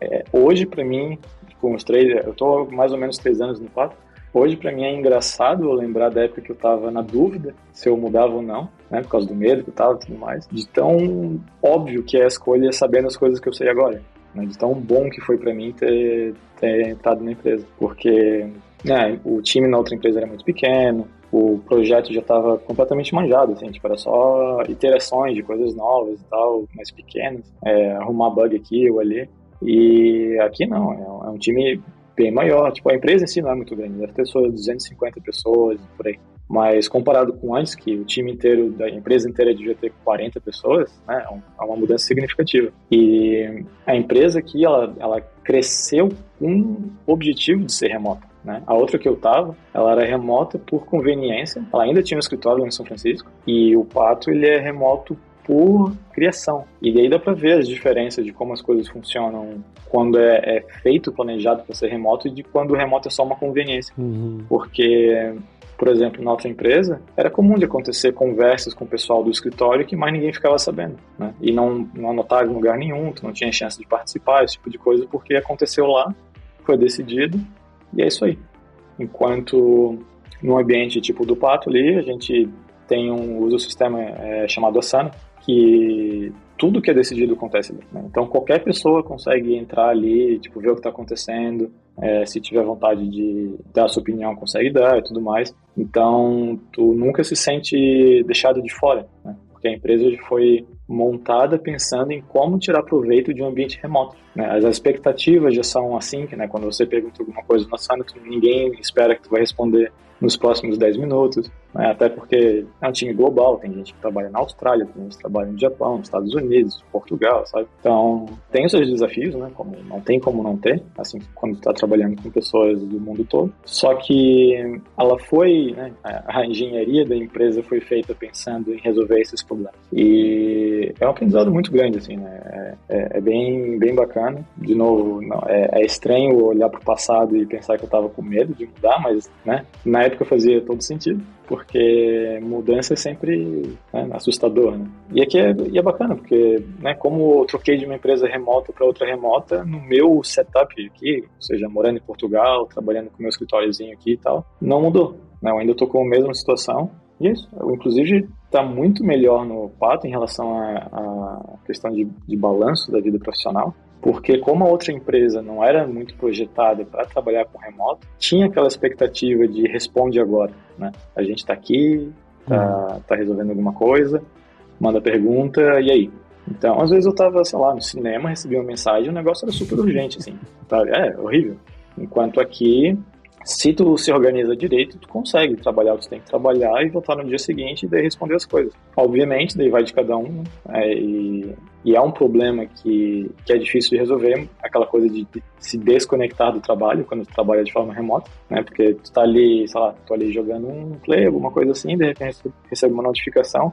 [SPEAKER 2] é, hoje, para mim, com os três, eu tô mais ou menos três anos no Pato, Hoje, para mim, é engraçado lembrar da época que eu tava na dúvida se eu mudava ou não, né, por causa do medo que eu tava e tudo mais. De tão óbvio que é a escolha sabendo as coisas que eu sei agora. Né, de tão bom que foi para mim ter, ter entrado na empresa. Porque né, o time na outra empresa era muito pequeno, o projeto já estava completamente manjado, assim, tipo, era só iterações de coisas novas e tal, mais pequenas, é, arrumar bug aqui ou ali. E aqui não, é um é time bem maior. Tipo, a empresa em si não é muito grande, deve ter só 250 pessoas, por aí. Mas comparado com antes, que o time inteiro, da empresa inteira devia ter 40 pessoas, né, é, é uma mudança significativa. E a empresa aqui, ela, ela cresceu com o objetivo de ser remota. Né? A outra que eu tava, ela era remota por conveniência. Ela ainda tinha um escritório em São Francisco. E o Pato, ele é remoto por criação. E aí dá para ver as diferenças de como as coisas funcionam quando é, é feito, planejado para ser remoto e de quando o remoto é só uma conveniência. Uhum. Porque por exemplo, na outra empresa, era comum de acontecer conversas com o pessoal do escritório que mais ninguém ficava sabendo, né? E não, não anotava em lugar nenhum, tu não tinha chance de participar, esse tipo de coisa, porque aconteceu lá, foi decidido, e é isso aí. Enquanto no ambiente tipo do Pato ali, a gente tem um uso do sistema é, chamado Asana, que tudo que é decidido acontece ali. Né? Então qualquer pessoa consegue entrar ali, tipo, ver o que está acontecendo, é, se tiver vontade de dar a sua opinião, consegue dar e tudo mais. Então tu nunca se sente deixado de fora, né? porque a empresa foi montada pensando em como tirar proveito de um ambiente remoto. Né? As expectativas já são assim, né? quando você pergunta alguma coisa no Asana, ninguém espera que tu vai responder nos próximos 10 minutos, né? até porque é um time global, tem gente que trabalha na Austrália, tem gente que trabalha no Japão, Estados Unidos, Portugal, sabe? Então, tem os seus desafios, né? Como, não tem como não ter, assim, quando está trabalhando com pessoas do mundo todo. Só que ela foi, né? a engenharia da empresa foi feita pensando em resolver esses problemas. E é um aprendizado muito grande, assim, né? É, é, é bem, bem bacana. De novo, não, é, é estranho olhar para o passado e pensar que eu estava com medo de mudar, mas, né? Na época fazia todo sentido, porque mudança é sempre né, assustador, né? E aqui é, e é bacana, porque, né, como eu troquei de uma empresa remota para outra remota, no meu setup aqui, ou seja, morando em Portugal, trabalhando com meu escritóriozinho aqui e tal, não mudou. Né? Eu ainda estou com a mesma situação, e é isso. Eu, inclusive, está muito melhor no Pato em relação à questão de, de balanço da vida profissional porque como a outra empresa não era muito projetada para trabalhar com remoto, tinha aquela expectativa de responde agora, né? A gente está aqui, tá, uhum. tá resolvendo alguma coisa, manda pergunta, e aí? Então, às vezes eu tava, sei lá, no cinema, recebi uma mensagem, o negócio era super urgente, assim, tá? É, horrível. Enquanto aqui, se tu se organiza direito, tu consegue trabalhar o que tu tem que trabalhar e voltar no dia seguinte e daí responder as coisas. Obviamente, daí vai de cada um, é, e, e é um problema que, que é difícil de resolver, aquela coisa de, se desconectar do trabalho quando tu trabalha de forma remota, né? Porque tu tá ali, sei lá, tu ali jogando um play, alguma coisa assim, de repente recebe uma notificação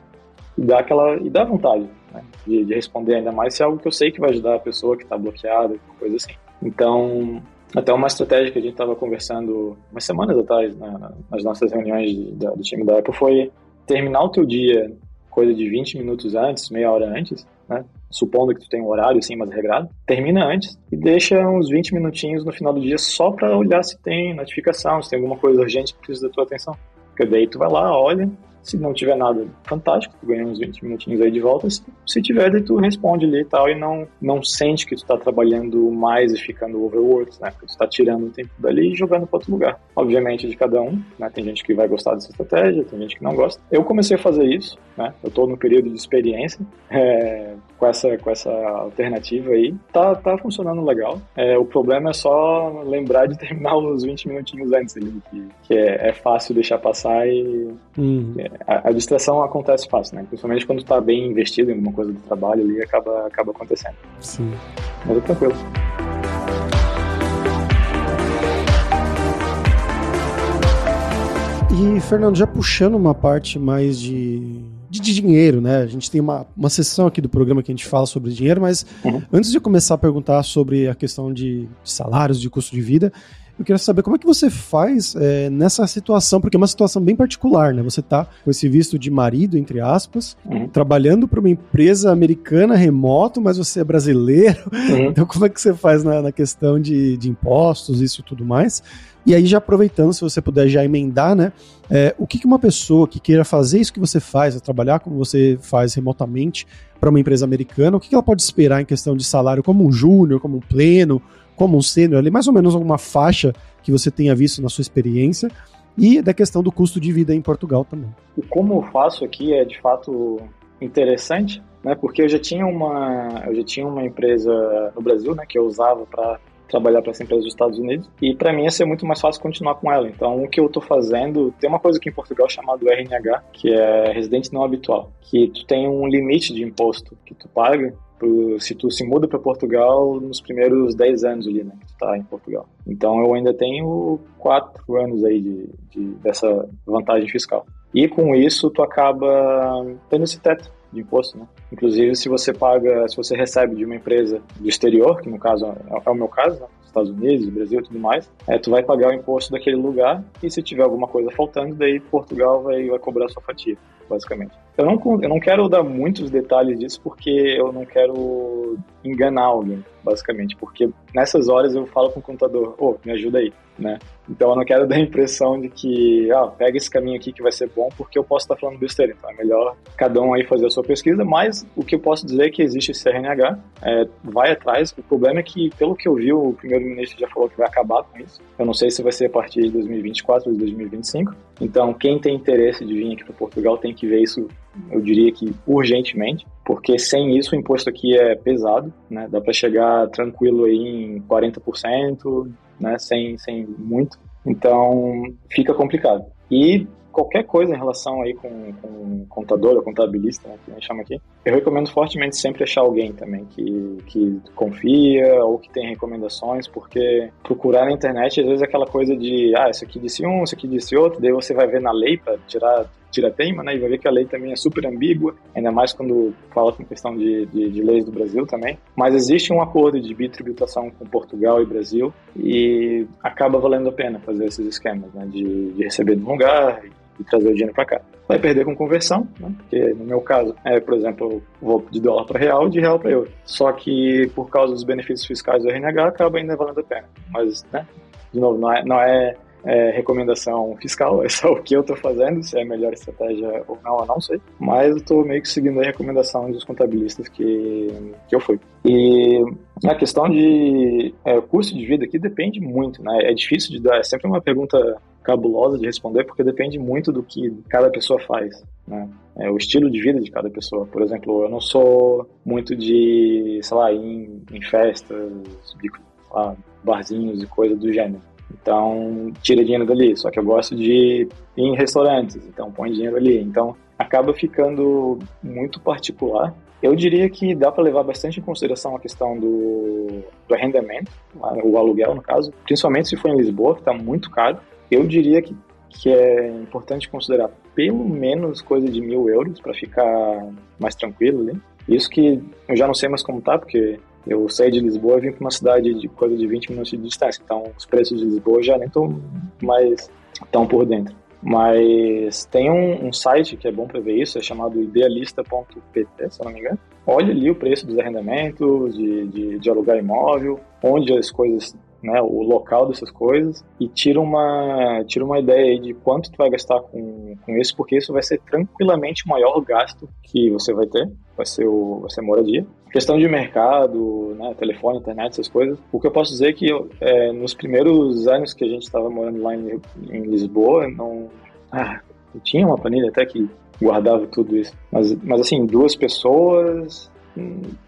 [SPEAKER 2] e dá aquela e dá vontade né? de, de responder ainda mais se é algo que eu sei que vai ajudar a pessoa que está bloqueada, coisa assim. Então, até uma estratégia que a gente estava conversando umas semanas atrás né, nas nossas reuniões de, do time da Apple foi terminar o teu dia coisa de 20 minutos antes, meia hora antes, né? Supondo que tu tem um horário assim mais regrado, termina antes e deixa uns 20 minutinhos no final do dia só para olhar se tem notificação, se tem alguma coisa urgente que precisa da tua atenção. Porque daí tu vai lá, olha, se não tiver nada fantástico, tu ganha uns 20 minutinhos aí de volta. Se, se tiver, daí tu responde ali e tal, e não, não sente que tu tá trabalhando mais e ficando overworked, né? Porque tu tá tirando o tempo dali e jogando para outro lugar. Obviamente, de cada um, né? Tem gente que vai gostar dessa estratégia, tem gente que não gosta. Eu comecei a fazer isso, né? Eu tô no período de experiência é, com, essa, com essa alternativa aí. Tá, tá funcionando legal. É, o problema é só lembrar de terminar uns 20 minutinhos antes ali, que, que é, é fácil deixar passar e. Uhum. É, a, a, distração acontece fácil, né? Principalmente quando está bem investido em alguma coisa do trabalho ali, acaba, acaba acontecendo.
[SPEAKER 1] Sim.
[SPEAKER 2] Mas é tranquilo.
[SPEAKER 1] E, Fernando, já puxando uma parte mais de, de, de, dinheiro, né? A gente tem uma, uma sessão aqui do programa que a gente fala sobre dinheiro, mas uhum. antes de começar a perguntar sobre a questão de salários, de custo de vida, eu queria saber como é que você faz é, nessa situação, porque é uma situação bem particular, né? Você tá com esse visto de marido, entre aspas, uhum. trabalhando para uma empresa americana remoto, mas você é brasileiro. Uhum. Então, como é que você faz na, na questão de, de impostos, isso e tudo mais? E aí, já aproveitando, se você puder já emendar, né? É, o que, que uma pessoa que queira fazer isso que você faz, trabalhar como você faz remotamente para uma empresa americana, o que, que ela pode esperar em questão de salário como um júnior, como um pleno, como um sênior ali, mais ou menos alguma faixa que você tenha visto na sua experiência e da questão do custo de vida em Portugal também.
[SPEAKER 2] O como eu faço aqui é de fato interessante, né? Porque eu já tinha uma eu já tinha uma empresa no Brasil, né, que eu usava para trabalhar para essa empresa dos Estados Unidos. E para mim ia ser muito mais fácil continuar com ela. Então, o que eu estou fazendo, tem uma coisa aqui em Portugal chamada RNH, que é residente não habitual, que tu tem um limite de imposto que tu paga se tu se muda para Portugal nos primeiros 10 anos ali, né, que tu tá em Portugal. Então eu ainda tenho 4 anos aí de, de, dessa vantagem fiscal. E com isso tu acaba tendo esse teto de imposto, né? Inclusive se você paga, se você recebe de uma empresa do exterior, que no caso é, é o meu caso, né? Estados Unidos, Brasil e tudo mais, é, tu vai pagar o imposto daquele lugar e se tiver alguma coisa faltando, daí Portugal vai, vai cobrar a sua fatia, basicamente. Eu não, eu não quero dar muitos detalhes disso porque eu não quero enganar alguém, basicamente, porque nessas horas eu falo com o contador, ô, oh, me ajuda aí, né? Então eu não quero dar a impressão de que, ah, pega esse caminho aqui que vai ser bom, porque eu posso estar falando besteira. Então é melhor cada um aí fazer a sua pesquisa, mas o que eu posso dizer é que existe esse RNH, é, vai atrás. O problema é que, pelo que eu vi, o primeiro-ministro já falou que vai acabar com isso. Eu não sei se vai ser a partir de 2024 ou de 2025. Então, quem tem interesse de vir aqui para Portugal tem que ver isso, eu diria que urgentemente, porque sem isso o imposto aqui é pesado, né? Dá para chegar tranquilo aí em 40%, né? Sem, sem muito. Então, fica complicado. E qualquer coisa em relação aí com, com contador ou contabilista, né, que a gente chama aqui, eu recomendo fortemente sempre achar alguém também que, que confia ou que tem recomendações, porque procurar na internet às vezes é aquela coisa de, ah, isso aqui disse um, isso aqui disse outro, daí você vai ver na lei para tirar tira teima, né? E vai ver que a lei também é super ambígua, ainda mais quando fala com questão de, de, de, leis do Brasil também. Mas existe um acordo de bitributação com Portugal e Brasil e acaba valendo a pena fazer esses esquemas, né? De, de receber de um lugar e trazer o dinheiro para cá. Vai perder com conversão, né? porque no meu caso, é, por exemplo, eu vou de dólar para real, de real para euro. Só que por causa dos benefícios fiscais do RNH, acaba ainda valendo a pena. Mas, né, de novo, não é, não é, é recomendação fiscal, é só o que eu estou fazendo, se é a melhor estratégia ou não, eu não sei. Mas eu estou meio que seguindo a recomendação dos contabilistas que, que eu fui. E a questão de é, custo de vida aqui depende muito, né? É difícil de dar, é sempre uma pergunta cabulosa de responder, porque depende muito do que cada pessoa faz, né? É, o estilo de vida de cada pessoa. Por exemplo, eu não sou muito de, sei lá, em, em festas, lá, barzinhos e coisa do gênero. Então, tira dinheiro dali. Só que eu gosto de ir em restaurantes, então põe dinheiro ali. Então, acaba ficando muito particular. Eu diria que dá para levar bastante em consideração a questão do, do arrendamento, o aluguel, no caso, principalmente se for em Lisboa, que está muito caro. Eu diria que, que é importante considerar pelo menos coisa de mil euros para ficar mais tranquilo ali. Isso que eu já não sei mais como tá, porque eu saí de Lisboa e vim para uma cidade de coisa de 20 minutos de distância. Então, os preços de Lisboa já nem estão mais tão por dentro. Mas tem um, um site que é bom para ver isso, é chamado idealista.pt, se eu não me engano. Olha ali o preço dos arrendamentos, de, de, de alugar imóvel, onde as coisas né, o local dessas coisas e tira uma, tira uma ideia aí de quanto tu vai gastar com, com isso, porque isso vai ser tranquilamente o maior gasto que você vai ter, vai ser, o, vai ser moradia. Questão de mercado, né, telefone, internet, essas coisas. O que eu posso dizer é que é, nos primeiros anos que a gente estava morando lá em, em Lisboa, não, ah, tinha uma planilha até que guardava tudo isso. Mas, mas assim, duas pessoas,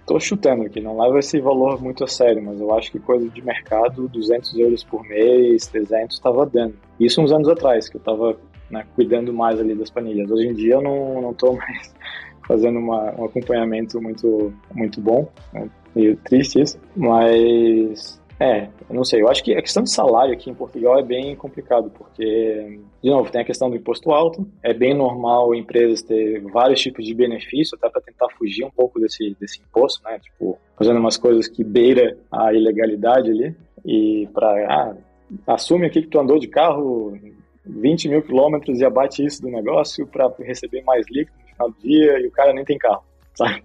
[SPEAKER 2] Tô chutando aqui, não leva esse valor muito a sério, mas eu acho que coisa de mercado, 200 euros por mês, 300, estava dando. Isso uns anos atrás, que eu estava né, cuidando mais ali das panilhas. Hoje em dia eu não, não tô mais fazendo uma, um acompanhamento muito, muito bom, né? meio triste isso, mas é, não sei. Eu acho que a questão de salário aqui em Portugal é bem complicado, porque, de novo, tem a questão do imposto alto. É bem normal empresas ter vários tipos de benefício, até para tentar fugir um pouco desse, desse imposto, né? Tipo, fazendo umas coisas que beira a ilegalidade ali. E para. Ah, assume aqui que tu andou de carro 20 mil quilômetros e abate isso do negócio para receber mais líquido final do dia e o cara nem tem carro, sabe?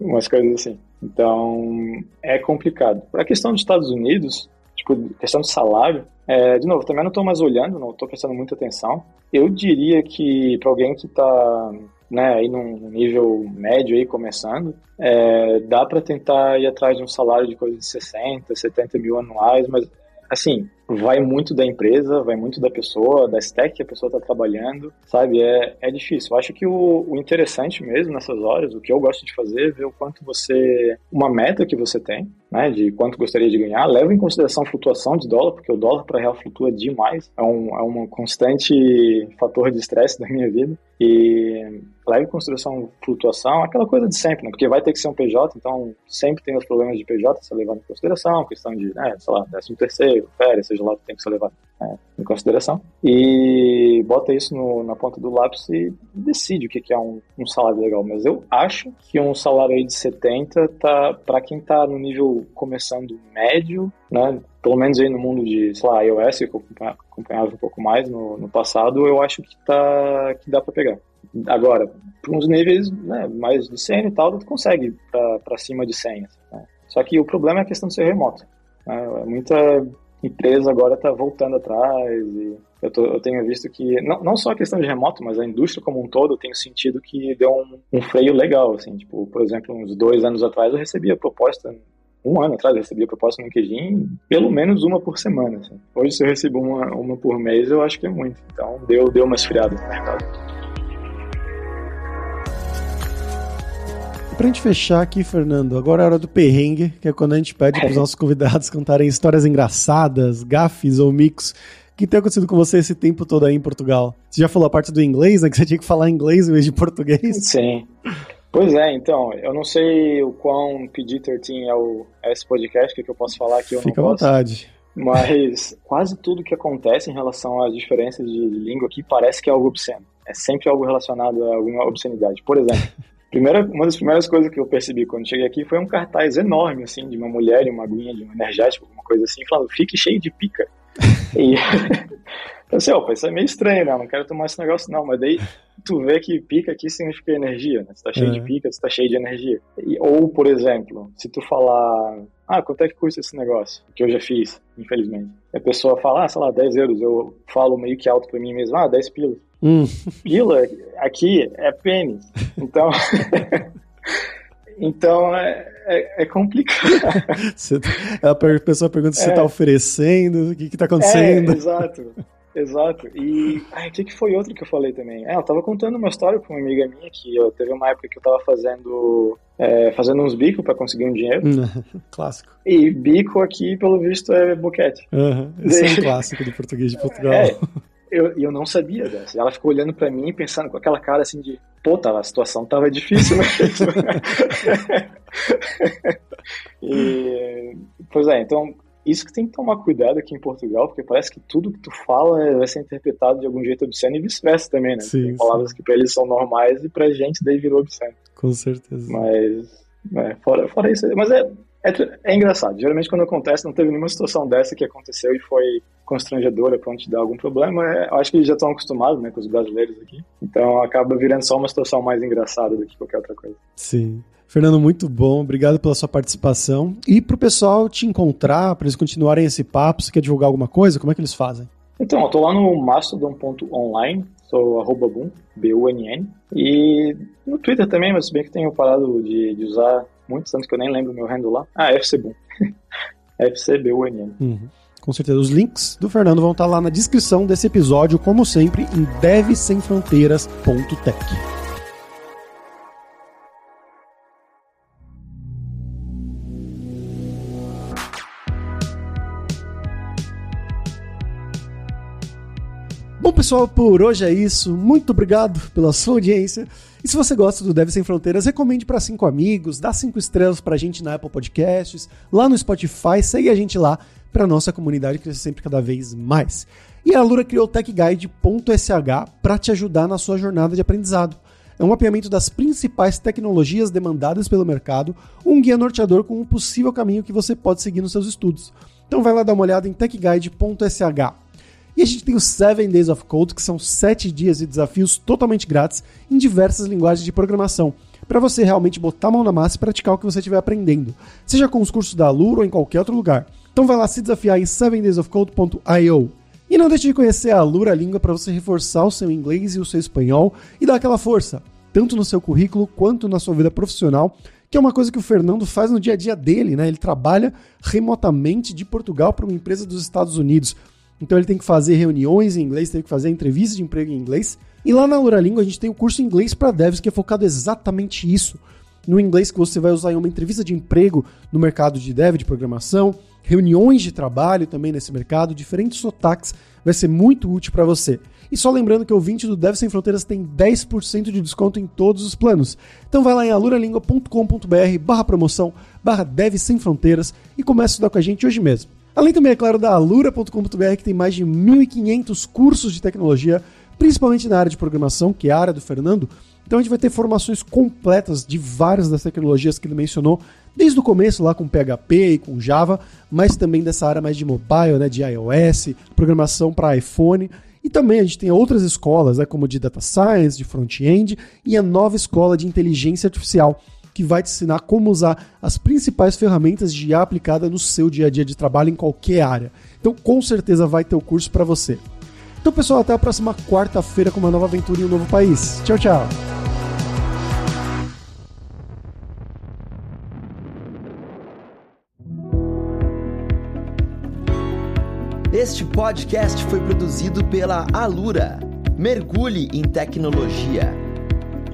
[SPEAKER 2] Umas coisas assim. Então, é complicado. Para a questão dos Estados Unidos, tipo, questão de salário, é, de novo, também não estou mais olhando, não estou prestando muita atenção. Eu diria que para alguém que está né, aí num nível médio aí começando, é, dá para tentar ir atrás de um salário de coisa de 60, 70 mil anuais, mas assim, vai muito da empresa, vai muito da pessoa, da stack que a pessoa está trabalhando, sabe? É, é difícil. Eu acho que o, o, interessante mesmo nessas horas, o que eu gosto de fazer é ver o quanto você. uma meta que você tem, né? De quanto gostaria de ganhar, leva em consideração a flutuação de dólar, porque o dólar para real flutua demais. É um, é um constante fator de estresse da minha vida. E leve em consideração flutuação, aquela coisa de sempre, né? Porque vai ter que ser um PJ, então sempre tem os problemas de PJ a ser levado em consideração, questão de, né, sei lá, décimo terceiro, férias, seja lá o que tem que ser levado né, em consideração. E bota isso no, na ponta do lápis e decide o que, que é um, um, salário legal. Mas eu acho que um salário aí de 70 tá, para quem tá no nível começando médio, né, pelo menos aí no mundo de, sei lá, iOS, que eu acompanhava um pouco mais no, no passado, eu acho que, tá, que dá para pegar. Agora, para uns níveis né, mais de 100 e tal, tu consegue para cima de 100. Assim, né? Só que o problema é a questão de ser remoto. Né? Muita empresa agora está voltando atrás e eu, tô, eu, tenho visto que, não, não só a questão de remoto, mas a indústria como um todo, eu tenho sentido que deu um, um freio legal, assim, tipo, por exemplo, uns dois anos atrás eu recebia proposta um ano atrás eu recebia proposta no LinkedIn, pelo menos uma por semana. Assim. Hoje, se eu recebo uma, uma por mês, eu acho que é muito. Então, deu, deu uma esfriada no mercado.
[SPEAKER 1] Pra gente fechar aqui, Fernando, agora é a hora do perrengue, que é quando a gente pede para os nossos convidados contarem histórias engraçadas, gafes ou mix que tem acontecido com você esse tempo todo aí em Portugal? Você já falou a parte do inglês, né? Que você tinha que falar inglês em vez de português?
[SPEAKER 2] Sim. Pois é, então, eu não sei o quão PG-13 é, o, é esse podcast, que, que eu posso falar aqui ou
[SPEAKER 1] Fica
[SPEAKER 2] não
[SPEAKER 1] posso. à vontade.
[SPEAKER 2] Mas quase tudo que acontece em relação às diferenças de língua aqui parece que é algo obsceno. É sempre algo relacionado a alguma obscenidade. Por exemplo, primeira, uma das primeiras coisas que eu percebi quando cheguei aqui foi um cartaz enorme, assim, de uma mulher e uma aguinha de um energético, alguma coisa assim, falando, fique cheio de pica. e Pensei, opa, isso é meio estranho, né? Não quero tomar esse negócio, não. Mas daí tu vê que pica aqui significa energia, né? Você tá cheio de uhum. pica, você tá cheio de energia. E, ou, por exemplo, se tu falar, ah, quanto é que custa esse negócio? Que eu já fiz, infelizmente. A pessoa fala, ah, sei lá, 10 euros. Eu falo meio que alto pra mim mesmo, ah, 10 pilas. Hum. Pila aqui é pênis. Então. Então é, é, é complicado.
[SPEAKER 1] Tá, a pessoa pergunta se é. você está oferecendo, o que está acontecendo.
[SPEAKER 2] É, exato. Exato. E o que, que foi outro que eu falei também? É, eu tava contando uma história com uma amiga minha que eu teve uma época que eu tava fazendo é, fazendo uns bicos para conseguir um dinheiro.
[SPEAKER 1] clássico.
[SPEAKER 2] E bico aqui, pelo visto, é boquete.
[SPEAKER 1] Uhum. Esse é um clássico do português de Portugal. É,
[SPEAKER 2] eu, eu não sabia dessa. Ela ficou olhando para mim pensando com aquela cara assim de, pô, tava, a situação tava difícil mesmo. e, pois é, então isso que tem que tomar cuidado aqui em Portugal, porque parece que tudo que tu fala vai ser interpretado de algum jeito obsceno e vice-versa também, né? Sim, tem palavras sim. que pra eles são normais e pra gente daí virou obsceno.
[SPEAKER 1] Com certeza.
[SPEAKER 2] Mas, é, fora, fora isso, mas é, é, é, engraçado. Geralmente quando acontece, não teve nenhuma situação dessa que aconteceu e foi constrangedora quando te dá algum problema. É, eu acho que eles já estão acostumados, né, com os brasileiros aqui. Então acaba virando só uma situação mais engraçada do que qualquer outra coisa.
[SPEAKER 1] Sim. Fernando, muito bom. Obrigado pela sua participação. E para o pessoal te encontrar, para eles continuarem esse papo, você quer divulgar alguma coisa? Como é que eles fazem?
[SPEAKER 2] Então, eu tô lá no mastodon.online, sou arroba boom, B-U-N-N. E no Twitter também, mas bem que tenho parado de, de usar muito, tanto que eu nem lembro o meu handle lá. Ah, FCBoom. FCBUNN.
[SPEAKER 1] Uhum. Com certeza. Os links do Fernando vão estar lá na descrição desse episódio, como sempre, em devsemfronteiras.tech. pessoal, por hoje é isso. Muito obrigado pela sua audiência. E se você gosta do Deve Sem Fronteiras, recomende para cinco amigos, dá cinco estrelas pra gente na Apple Podcasts, lá no Spotify, segue a gente lá para nossa comunidade crescer sempre cada vez mais. E a Lura criou o TechGuide.sh para te ajudar na sua jornada de aprendizado. É um mapeamento das principais tecnologias demandadas pelo mercado, um guia norteador com um possível caminho que você pode seguir nos seus estudos. Então vai lá dar uma olhada em techguide.sh. E a gente tem os 7 Days of Code, que são 7 dias de desafios totalmente grátis em diversas linguagens de programação, para você realmente botar a mão na massa e praticar o que você estiver aprendendo, seja com os cursos da Alura ou em qualquer outro lugar. Então vai lá se desafiar em 7daysofcode.io. E não deixe de conhecer a Alura Língua para você reforçar o seu inglês e o seu espanhol e dar aquela força, tanto no seu currículo quanto na sua vida profissional, que é uma coisa que o Fernando faz no dia a dia dele, né? Ele trabalha remotamente de Portugal para uma empresa dos Estados Unidos. Então ele tem que fazer reuniões em inglês, tem que fazer entrevistas de emprego em inglês. E lá na Luralíngua a gente tem o curso Inglês para Devs, que é focado exatamente isso. No inglês que você vai usar em uma entrevista de emprego no mercado de dev, de programação, reuniões de trabalho também nesse mercado, diferentes sotaques, vai ser muito útil para você. E só lembrando que o ouvinte do Dev Sem Fronteiras tem 10% de desconto em todos os planos. Então vai lá em aluralingua.com.br barra promoção, barra Dev Sem Fronteiras e comece a estudar com a gente hoje mesmo. Além também, é claro, da alura.com.br que tem mais de 1.500 cursos de tecnologia, principalmente na área de programação, que é a área do Fernando. Então a gente vai ter formações completas de várias das tecnologias que ele mencionou, desde o começo lá com PHP e com Java, mas também dessa área mais de mobile, né, de iOS, programação para iPhone e também a gente tem outras escolas, né, como de Data Science, de Front-End, e a nova escola de Inteligência Artificial, que vai te ensinar como usar as principais ferramentas de IA aplicada no seu dia a dia de trabalho em qualquer área. Então, com certeza vai ter o curso para você. Então, pessoal, até a próxima quarta-feira com uma nova aventura em um novo país. Tchau, tchau.
[SPEAKER 3] Este podcast foi produzido pela Alura. Mergulhe em tecnologia.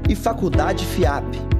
[SPEAKER 3] E Faculdade FIAP.